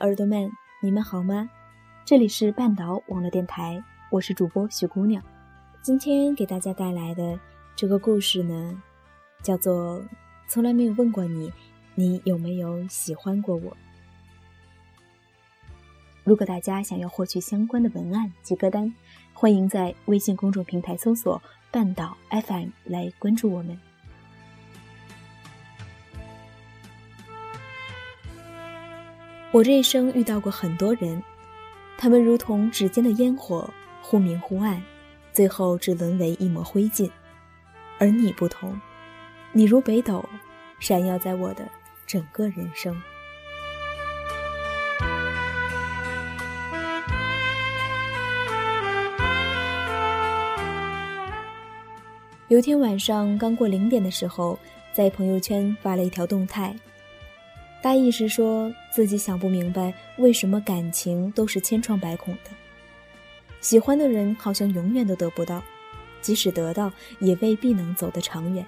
耳朵们，你们好吗？这里是半岛网络电台，我是主播许姑娘。今天给大家带来的这个故事呢，叫做《从来没有问过你，你有没有喜欢过我》。如果大家想要获取相关的文案及歌单，欢迎在微信公众平台搜索“半岛 FM” 来关注我们。我这一生遇到过很多人，他们如同指尖的烟火，忽明忽暗，最后只沦为一抹灰烬。而你不同，你如北斗，闪耀在我的整个人生。有天晚上刚过零点的时候，在朋友圈发了一条动态，大意是说自己想不明白为什么感情都是千疮百孔的，喜欢的人好像永远都得不到，即使得到也未必能走得长远。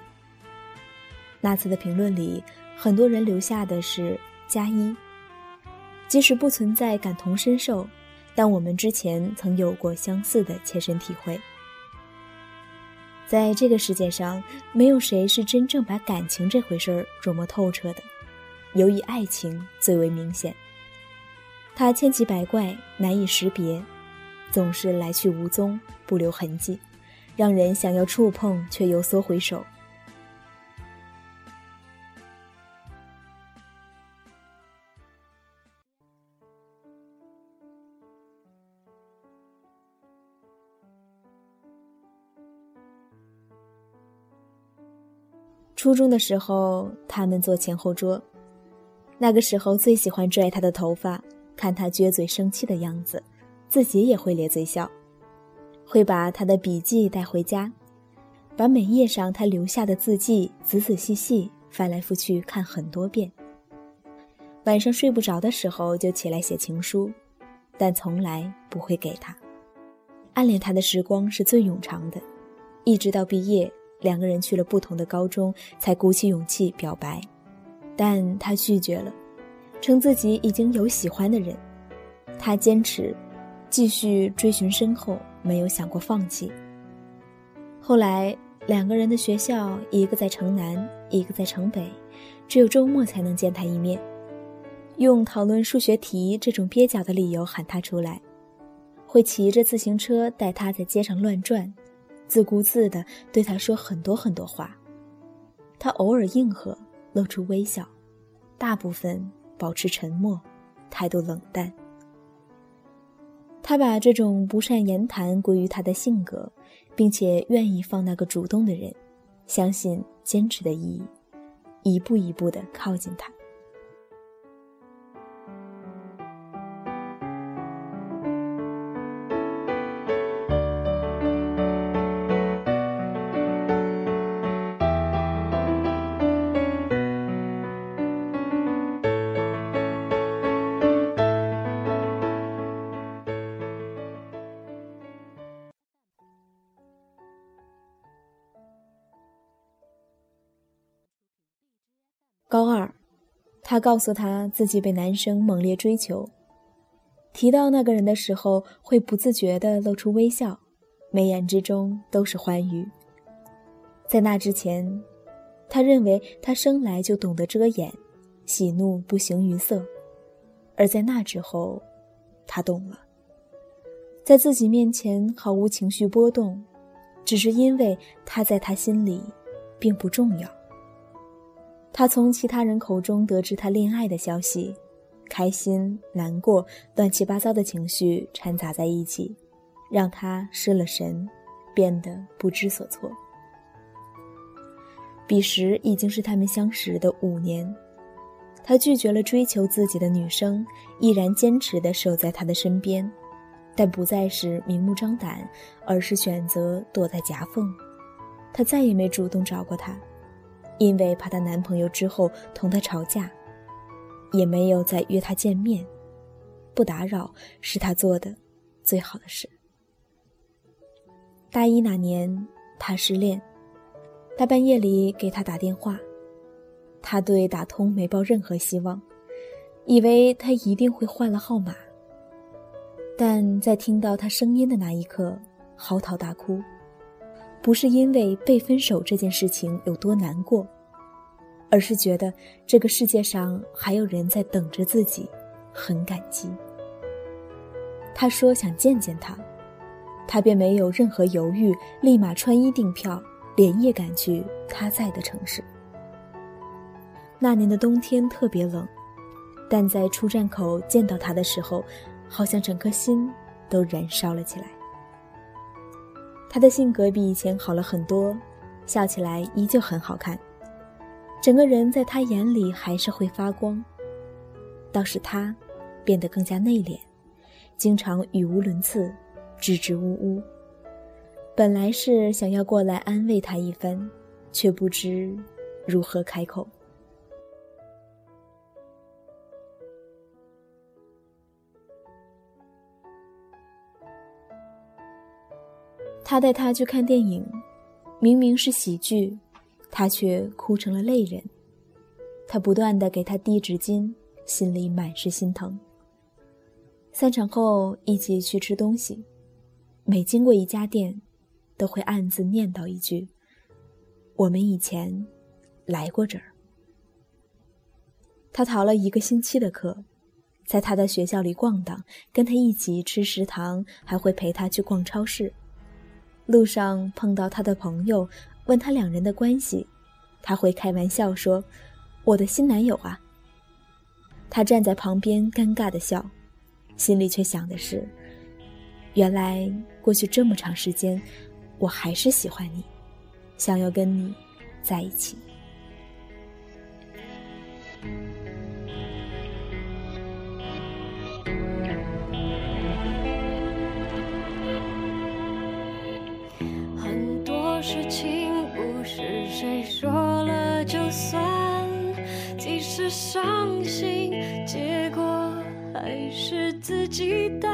那次的评论里，很多人留下的是加一，即使不存在感同身受，但我们之前曾有过相似的切身体会。在这个世界上，没有谁是真正把感情这回事儿琢磨透彻的，尤以爱情最为明显。它千奇百怪，难以识别，总是来去无踪，不留痕迹，让人想要触碰却又缩回手。初中的时候，他们坐前后桌。那个时候最喜欢拽他的头发，看他撅嘴生气的样子，自己也会咧嘴笑。会把他的笔记带回家，把每页上他留下的字迹仔仔细细翻来覆去看很多遍。晚上睡不着的时候，就起来写情书，但从来不会给他。暗恋他的时光是最永长的，一直到毕业。两个人去了不同的高中，才鼓起勇气表白，但他拒绝了，称自己已经有喜欢的人。他坚持继续追寻身后，没有想过放弃。后来两个人的学校，一个在城南，一个在城北，只有周末才能见他一面，用讨论数学题这种蹩脚的理由喊他出来，会骑着自行车带他在街上乱转。自顾自地对他说很多很多话，他偶尔应和，露出微笑，大部分保持沉默，态度冷淡。他把这种不善言谈归于他的性格，并且愿意放那个主动的人，相信坚持的意义，一步一步地靠近他。高二，他告诉他自己被男生猛烈追求。提到那个人的时候，会不自觉地露出微笑，眉眼之中都是欢愉。在那之前，他认为他生来就懂得遮掩，喜怒不形于色；而在那之后，他懂了，在自己面前毫无情绪波动，只是因为他在他心里并不重要。他从其他人口中得知他恋爱的消息，开心、难过、乱七八糟的情绪掺杂在一起，让他失了神，变得不知所措。彼时已经是他们相识的五年，他拒绝了追求自己的女生，依然坚持地守在他的身边，但不再是明目张胆，而是选择躲在夹缝。他再也没主动找过她，因为怕她男朋友之后同她吵架，也没有再约她见面。不打扰是她做的最好的事。大一那年，他失恋，大半夜里给他打电话。他对打通没抱任何希望，以为他一定会换了号码。但在听到他声音的那一刻，嚎啕大哭，不是因为被分手这件事情有多难过，而是觉得这个世界上还有人在等着自己，很感激。他说想见见他，他便没有任何犹豫，立马穿衣订票，连夜赶去他在的城市。那年的冬天特别冷，但在出站口见到他的时候，好像整颗心都燃烧了起来。他的性格比以前好了很多，笑起来依旧很好看，整个人在他眼里还是会发光。倒是他，变得更加内敛，经常语无伦次，支支吾吾。本来是想要过来安慰他一番，却不知如何开口。他带她去看电影，明明是喜剧，他却哭成了泪人。他不断的给她递纸巾，心里满是心疼。散场后一起去吃东西，每经过一家店，都会暗自念叨一句：“我们以前来过这儿。”他逃了一个星期的课，在他的学校里逛荡，跟他一起吃食堂，还会陪他去逛超市。路上碰到他的朋友，问他两人的关系，他会开玩笑说：“我的新男友啊。”他站在旁边尴尬的笑，心里却想的是：原来过去这么长时间，我还是喜欢你，想要跟你在一起。事情不是谁说了就算，即使伤心，结果还是自己担。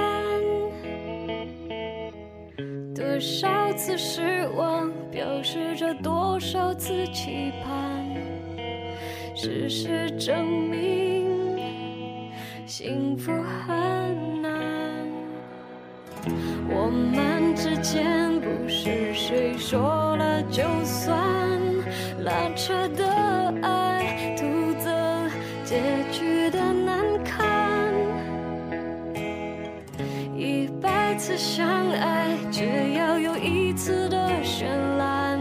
多少次失望，表示着多少次期盼。事实证明，幸福很。我们之间不是谁说了就算，拉扯的爱，徒增结局的难堪。一百次相爱，只要有一次的绚烂，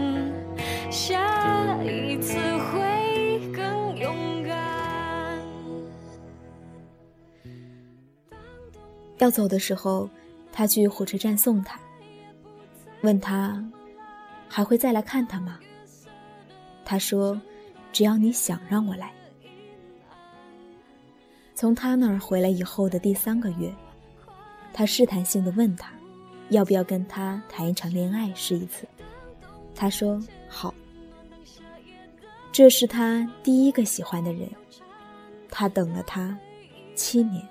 下一次会更勇敢。要走的时候。他去火车站送她，问他还会再来看他吗？他说：“只要你想让我来。”从他那儿回来以后的第三个月，他试探性的问他，要不要跟他谈一场恋爱试一次。他说：“好。”这是他第一个喜欢的人，他等了他七年。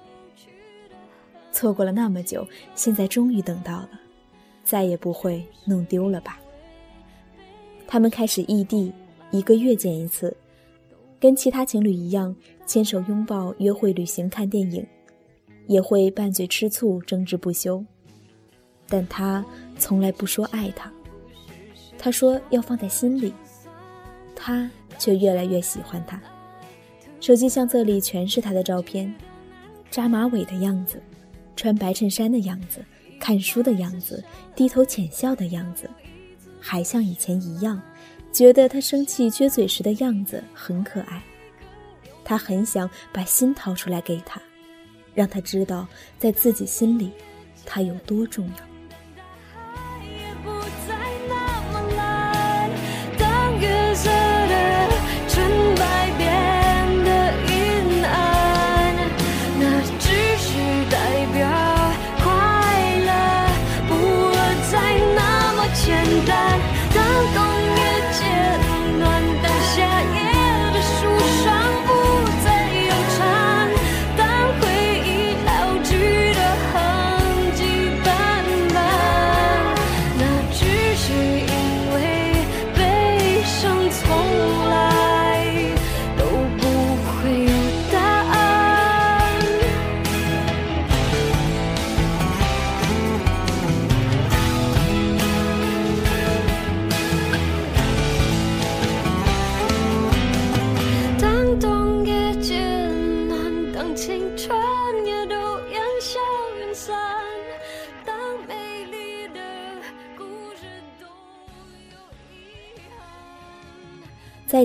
错过了那么久，现在终于等到了，再也不会弄丢了吧？他们开始异地，一个月见一次，跟其他情侣一样，牵手拥抱、约会、旅行、看电影，也会拌嘴吃醋、争执不休。但他从来不说爱他，他说要放在心里，他却越来越喜欢他。手机相册里全是他的照片，扎马尾的样子。穿白衬衫的样子，看书的样子，低头浅笑的样子，还像以前一样，觉得他生气撅嘴时的样子很可爱。他很想把心掏出来给他，让他知道，在自己心里，他有多重要。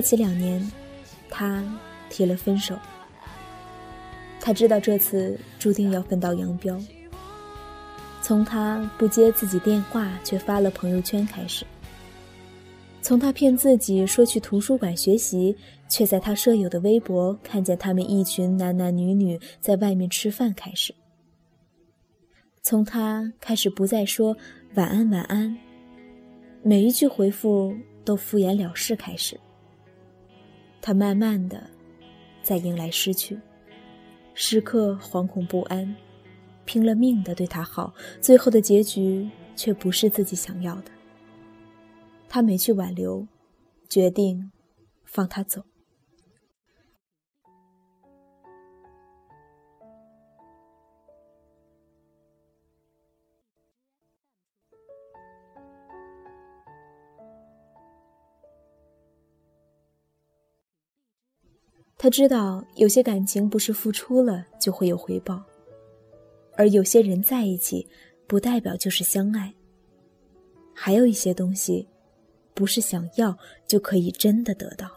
在一起两年，他提了分手。他知道这次注定要分道扬镳。从他不接自己电话却发了朋友圈开始，从他骗自己说去图书馆学习，却在他舍友的微博看见他们一群男男女女在外面吃饭开始，从他开始不再说晚安晚安，每一句回复都敷衍了事开始。他慢慢的，在迎来失去，时刻惶恐不安，拼了命的对他好，最后的结局却不是自己想要的。他没去挽留，决定放他走。他知道有些感情不是付出了就会有回报，而有些人在一起，不代表就是相爱。还有一些东西，不是想要就可以真的得到。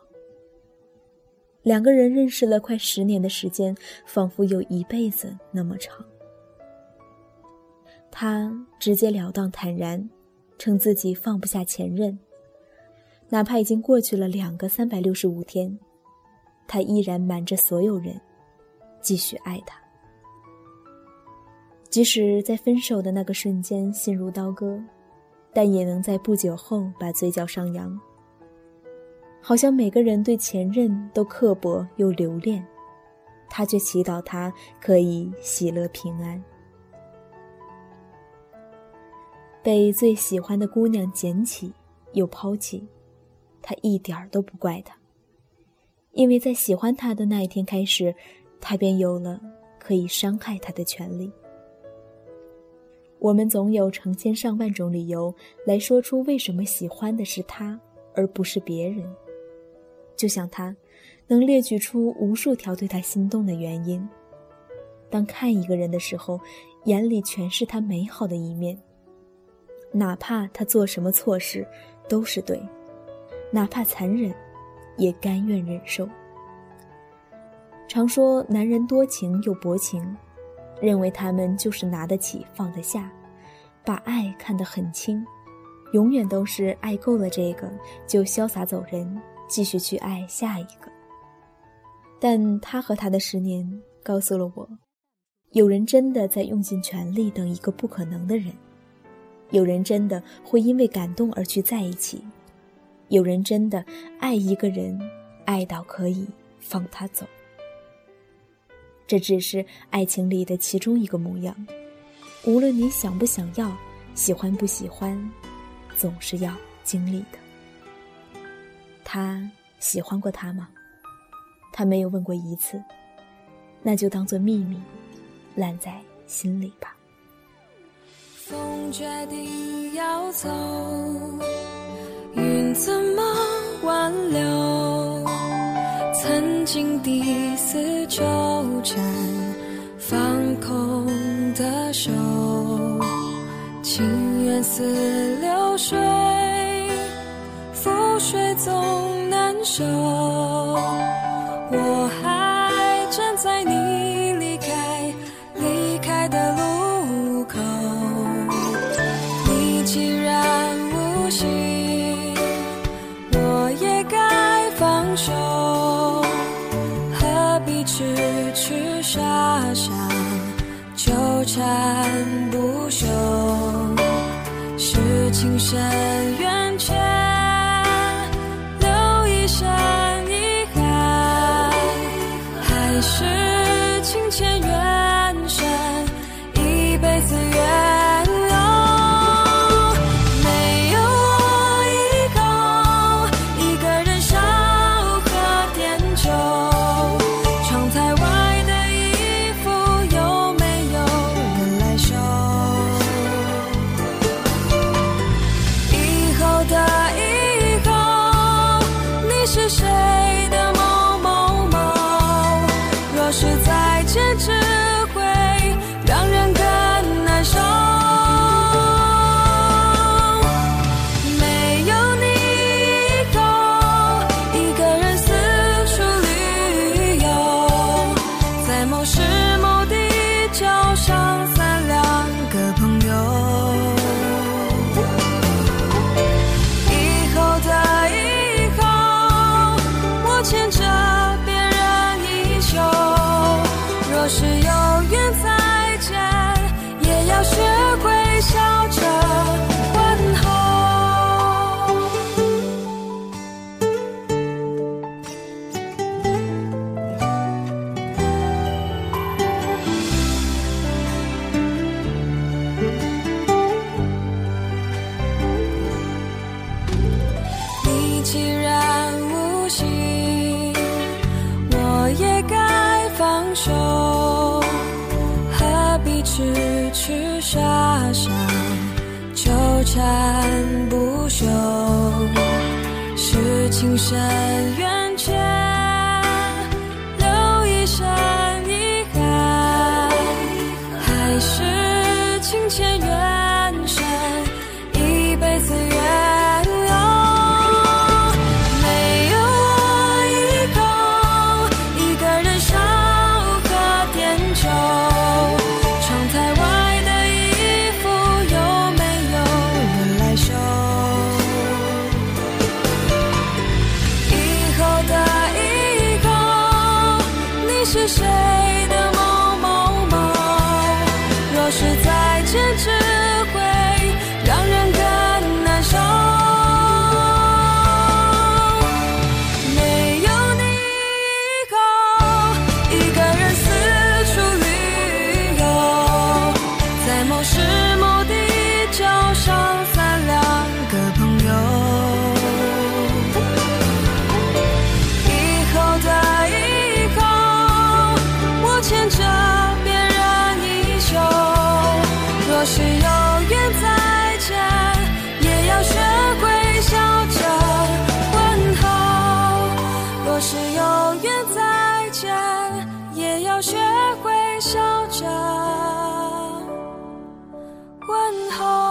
两个人认识了快十年的时间，仿佛有一辈子那么长。他直截了当、坦然，称自己放不下前任，哪怕已经过去了两个三百六十五天。他依然瞒着所有人，继续爱他。即使在分手的那个瞬间心如刀割，但也能在不久后把嘴角上扬。好像每个人对前任都刻薄又留恋，他却祈祷他可以喜乐平安。被最喜欢的姑娘捡起又抛弃，他一点儿都不怪他。因为在喜欢他的那一天开始，他便有了可以伤害他的权利。我们总有成千上万种理由来说出为什么喜欢的是他而不是别人，就像他，能列举出无数条对他心动的原因。当看一个人的时候，眼里全是他美好的一面，哪怕他做什么错事，都是对，哪怕残忍。也甘愿忍受。常说男人多情又薄情，认为他们就是拿得起放得下，把爱看得很轻，永远都是爱够了这个就潇洒走人，继续去爱下一个。但他和他的十年告诉了我，有人真的在用尽全力等一个不可能的人，有人真的会因为感动而去在一起。有人真的爱一个人，爱到可以放他走。这只是爱情里的其中一个模样。无论你想不想要，喜欢不喜欢，总是要经历的。他喜欢过他吗？他没有问过一次，那就当做秘密，烂在心里吧。风决定要走。云怎么挽留？曾经的丝纠缠，放空的手，情缘似流水，覆水总难收。我还缠不休？是情深缘浅，留一生遗憾，还是情牵是永远再见也要学会笑着问候。